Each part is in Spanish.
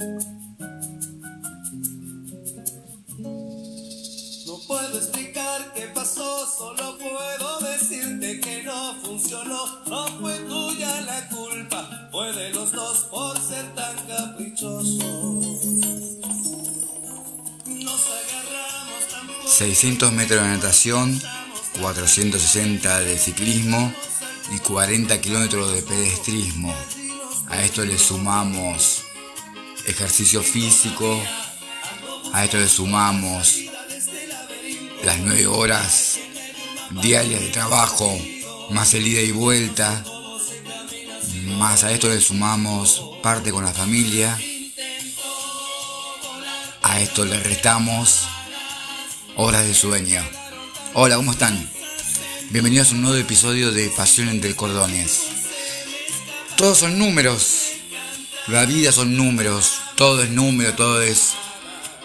No puedo explicar qué pasó, solo puedo decirte que no funcionó. No fue tuya la culpa, fue de los dos por ser tan caprichoso. Nos agarramos tan fuerte 600 metros de natación, 460 de ciclismo y 40 kilómetros de pedestrismo. A esto le sumamos ejercicio físico, a esto le sumamos las 9 horas diarias de trabajo, más el ida y vuelta, más a esto le sumamos parte con la familia, a esto le restamos horas de sueño. Hola, ¿cómo están? Bienvenidos a un nuevo episodio de Pasión entre Cordones. Todos son números. La vida son números. Todo es número, todo es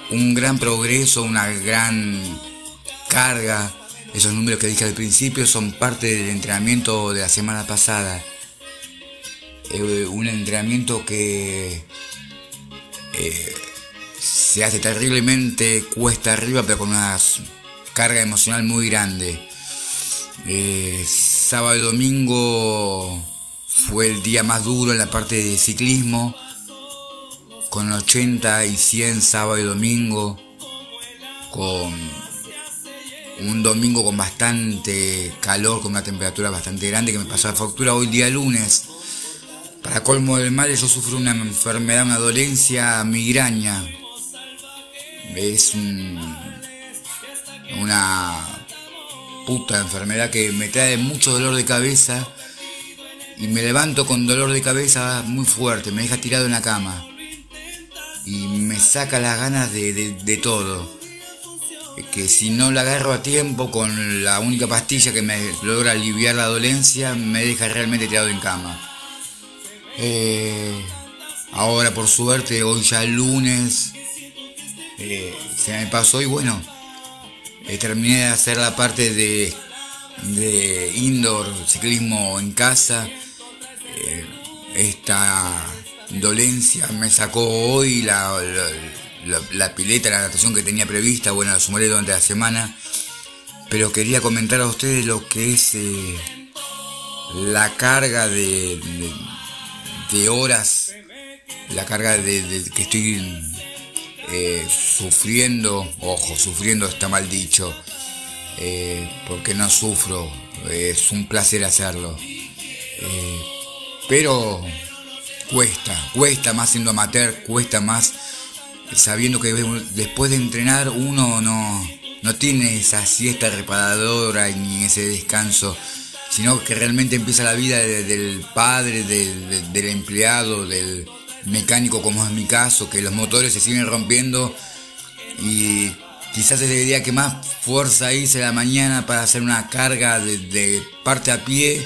un gran progreso, una gran carga. Esos números que dije al principio son parte del entrenamiento de la semana pasada. Eh, un entrenamiento que eh, se hace terriblemente cuesta arriba, pero con una carga emocional muy grande. Eh, sábado y domingo fue el día más duro en la parte de ciclismo, con 80 y 100 sábado y domingo, con un domingo con bastante calor, con una temperatura bastante grande que me pasó la factura hoy día lunes. Para colmo del mal yo sufro una enfermedad, una dolencia migraña. Es un- una puta enfermedad que me trae mucho dolor de cabeza y me levanto con dolor de cabeza muy fuerte, me deja tirado en la cama y me saca las ganas de, de- todo. Que si no la agarro a tiempo con la única pastilla que me logra aliviar la dolencia, me deja realmente tirado en cama. Eh, ahora por suerte, hoy ya es lunes, eh, se me pasó y bueno, eh, terminé de hacer la parte de, de indoor, ciclismo en casa. Esta dolencia me sacó hoy la, la, la- pileta, la natación que tenía prevista, bueno, la sumaré durante la semana. Pero quería comentar a ustedes lo que es eh, la carga de, de, horas, la carga de, que estoy eh, sufriendo, ojo, sufriendo está mal dicho, eh, porque no sufro, es un placer hacerlo. Pero cuesta, cuesta más siendo amateur, cuesta más sabiendo que después de entrenar uno no, no tiene esa siesta reparadora ni ese descanso, sino que realmente empieza la vida de- del padre, del empleado, del mecánico como es mi caso, que los motores se siguen rompiendo y quizás es el día que más fuerza hice la mañana para hacer una carga de, de parte a pie.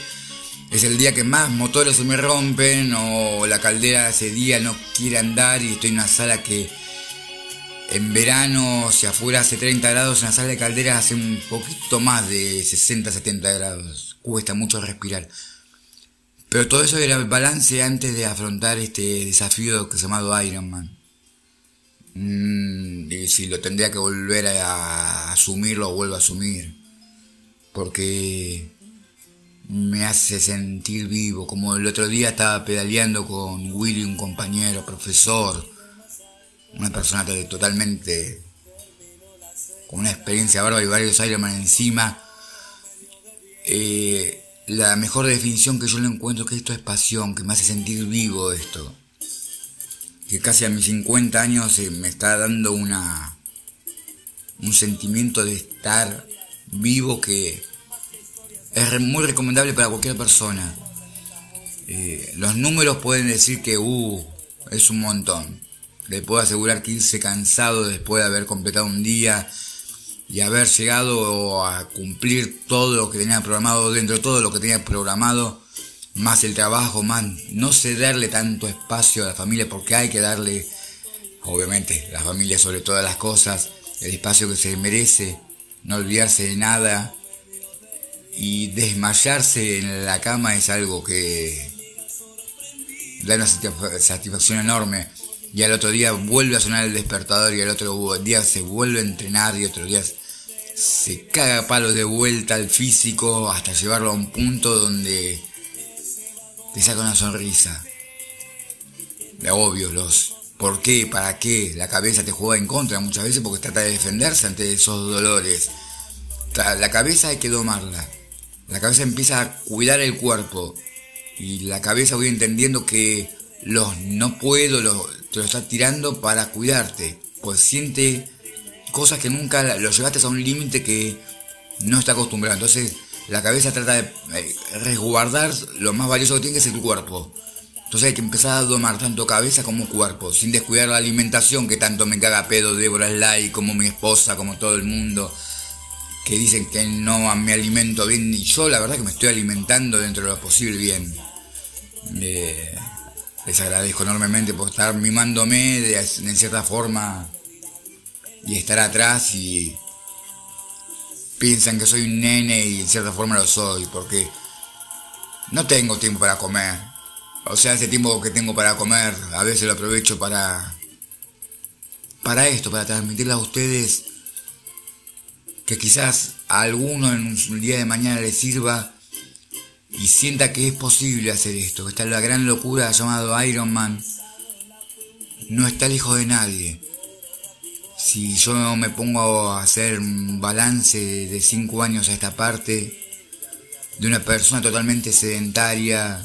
Es el día que más motores se me rompen o la caldera ese día no quiere andar y estoy en una sala que en verano, si afuera hace 30 grados, en la sala de calderas hace un poquito más de 60, 70 grados. Cuesta mucho respirar. Pero todo eso era el balance antes de afrontar este desafío que se llamado Ironman. Mm, y si lo tendría que volver a asumir, lo vuelvo a asumir. Porque me hace sentir vivo. Como el otro día estaba pedaleando con Willy, un compañero, profesor, una persona to- totalmente con una experiencia bárbara y varios Ironman encima. Eh, la mejor definición que yo le encuentro es que esto es pasión, que me hace sentir vivo esto. Que casi a mis 50 años eh, me está dando una un sentimiento de estar vivo que es muy recomendable para cualquier persona. Eh, los números pueden decir que uh, es un montón. Le puedo asegurar que irse cansado después de haber completado un día y haber llegado a cumplir todo lo que tenía programado dentro de todo lo que tenía programado, más el trabajo, más no cederle tanto espacio a la familia porque hay que darle, obviamente, la familia sobre todas las cosas, el espacio que se merece, no olvidarse de nada y desmayarse en la cama es algo que da una satisfa- satisfacción enorme. y al otro día vuelve a sonar el despertador y al otro día se vuelve a entrenar y otro día se caga palo de vuelta al físico hasta llevarlo a un punto donde te saca una sonrisa. De obvio, los por qué, para qué, la cabeza te juega en contra muchas veces porque trata de defenderse ante esos dolores. La cabeza hay que domarla. La cabeza empieza a cuidar el cuerpo. Y la cabeza voy entendiendo que los no puedo, te lo está tirando para cuidarte. Pues siente cosas que nunca lo llevaste a un límite que no está acostumbrado. Entonces la cabeza trata de eh, resguardar lo más valioso que tiene, que es el cuerpo. Entonces hay que empezar a domar tanto cabeza como cuerpo, sin descuidar la alimentación que tanto me caga pedo Débora Sly, como mi esposa, como todo el mundo, que dicen que no me alimento bien, y yo la verdad que me estoy alimentando dentro de lo posible bien. Eh, les agradezco enormemente por estar mimándome de, en cierta forma y estar atrás y piensan que soy un nene y en cierta forma lo soy porque no tengo tiempo para comer. O sea, ese tiempo que tengo para comer a veces lo aprovecho para para esto, para transmitirle a ustedes que quizás a alguno en un día de mañana le sirva y sienta que es posible hacer esto, que está la gran locura llamado Iron Man, no está lejos de nadie. Si yo me pongo a hacer un balance de cinco años a esta parte, de una persona totalmente sedentaria,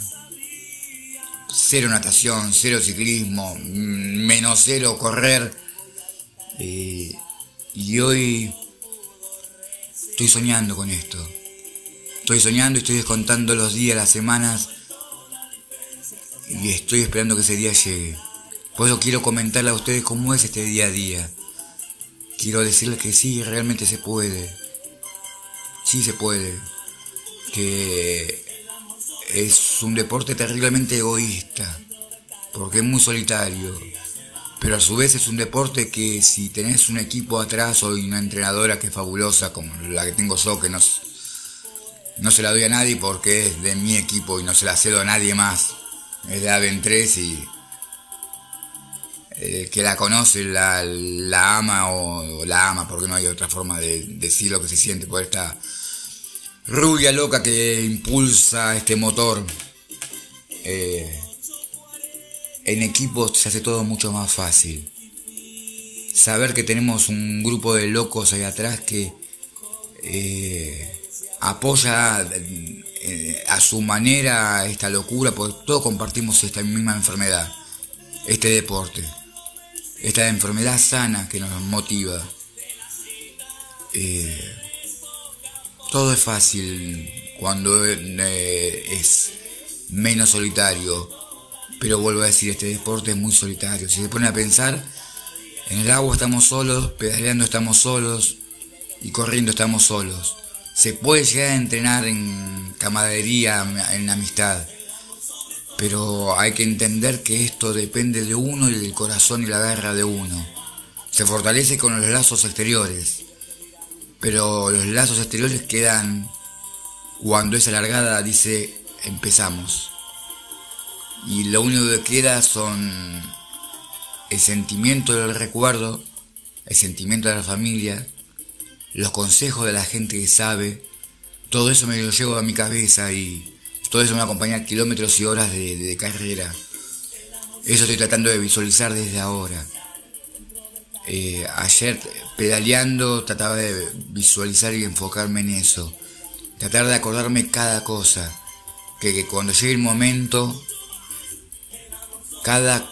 cero natación, cero ciclismo, menos cero correr, eh, y hoy estoy soñando con esto. Estoy soñando y estoy descontando los días, las semanas, y estoy esperando que ese día llegue. Por eso quiero comentarle a ustedes cómo es este día a día quiero decirles que sí, realmente se puede. Sí se puede. Que es un deporte terriblemente egoísta, porque es muy solitario. Pero a su vez es un deporte que si tenés un equipo atrás o una entrenadora que es fabulosa, como la que tengo yo, que no, no se la doy a nadie porque es de mi equipo y no se la cedo a nadie más. Es de Aven 3 y eh, que la conoce la, la ama o, la ama, porque no hay otra forma de, decir lo que se siente por esta rubia loca que impulsa este motor. Eh, en equipo se hace todo mucho más fácil. Saber que tenemos un grupo de locos ahí atrás que eh, apoya a su manera esta locura, porque todos compartimos esta misma enfermedad, este deporte esta enfermedad sana que nos motiva. Eh, todo es fácil cuando eh, es menos solitario, pero vuelvo a decir, este deporte es muy solitario. Si se pone a pensar, en el agua estamos solos, pedaleando estamos solos y corriendo estamos solos. Se puede llegar a entrenar en camaradería, en amistad, pero hay que entender que esto depende de uno y del corazón y la garra de uno. Se fortalece con los lazos exteriores, pero los lazos exteriores quedan cuando esa largada dice empezamos. Y lo único que queda son el sentimiento del recuerdo, el sentimiento de la familia, los consejos de la gente que sabe, todo eso me lo llevo a mi cabeza y todo eso me acompaña kilómetros y horas de, carrera. Eso estoy tratando de visualizar desde ahora. Eh, ayer pedaleando trataba de visualizar y enfocarme en eso. Tratar de acordarme cada cosa. Que, cuando llegue el momento, cada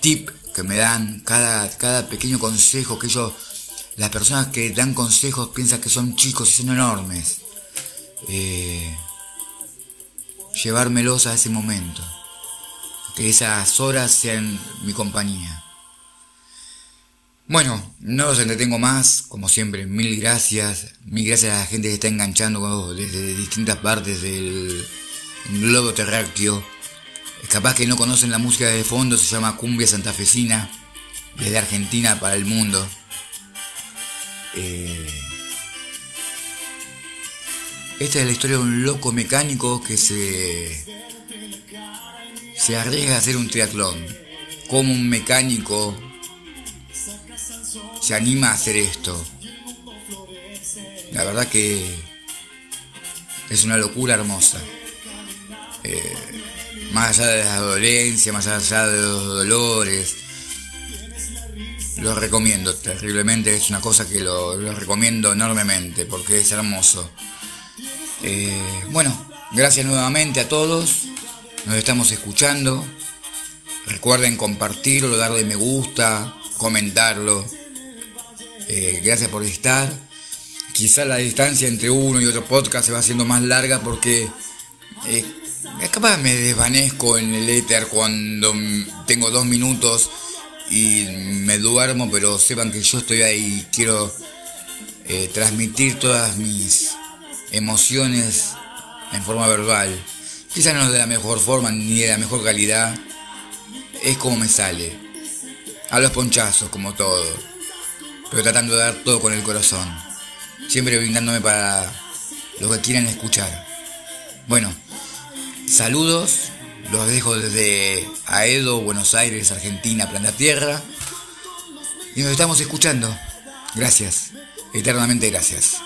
tip que me dan, cada, cada pequeño consejo que ellos, las personas que dan consejos piensan que son chicos y son enormes. Eh, llevármelos a ese momento, que esas horas sean mi compañía. Bueno, no los entretengo más, como siempre, mil gracias, mil gracias a la gente que está enganchando desde distintas partes del globo terráqueo. Capaz que no conocen la música de fondo, se llama Cumbia Santafesina, desde Argentina para el mundo. Eh, esta es la historia de un loco mecánico que se, se arriesga a hacer un triatlón. cómo un mecánico se anima a hacer esto. La verdad que es una locura hermosa. Eh, más allá de la dolencia, más allá de los dolores, lo recomiendo terriblemente, es una cosa que lo, recomiendo enormemente porque es hermoso. Eh, bueno, gracias nuevamente a todos, nos estamos escuchando. Recuerden compartirlo, darle me gusta, comentarlo. Eh, gracias por estar. Quizá la distancia entre uno y otro podcast se va haciendo más larga porque eh, capaz me desvanezco en el éter cuando tengo dos minutos y me duermo, pero sepan que yo estoy ahí, quiero eh, transmitir todas mis emociones en forma verbal. Quizás no de la mejor forma ni de la mejor calidad, es como me sale. A los ponchazos, como todo, pero tratando de dar todo con el corazón. Siempre brindándome para los que quieran escuchar. Bueno, saludos los dejo desde Aedo, Buenos Aires, Argentina, Planta Tierra. Y nos estamos escuchando. Gracias. Eternamente gracias.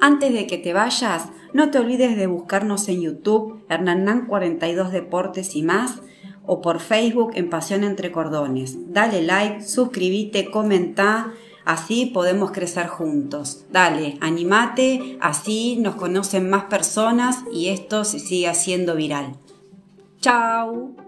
Antes de que te vayas, no te olvides de buscarnos en YouTube, Hernán 42 Deportes y más, o por Facebook en Pasión Entre Cordones. Dale like, suscríbete, comenta, así podemos crecer juntos. Dale, animate, así nos conocen más personas y esto se sigue haciendo viral. Chao.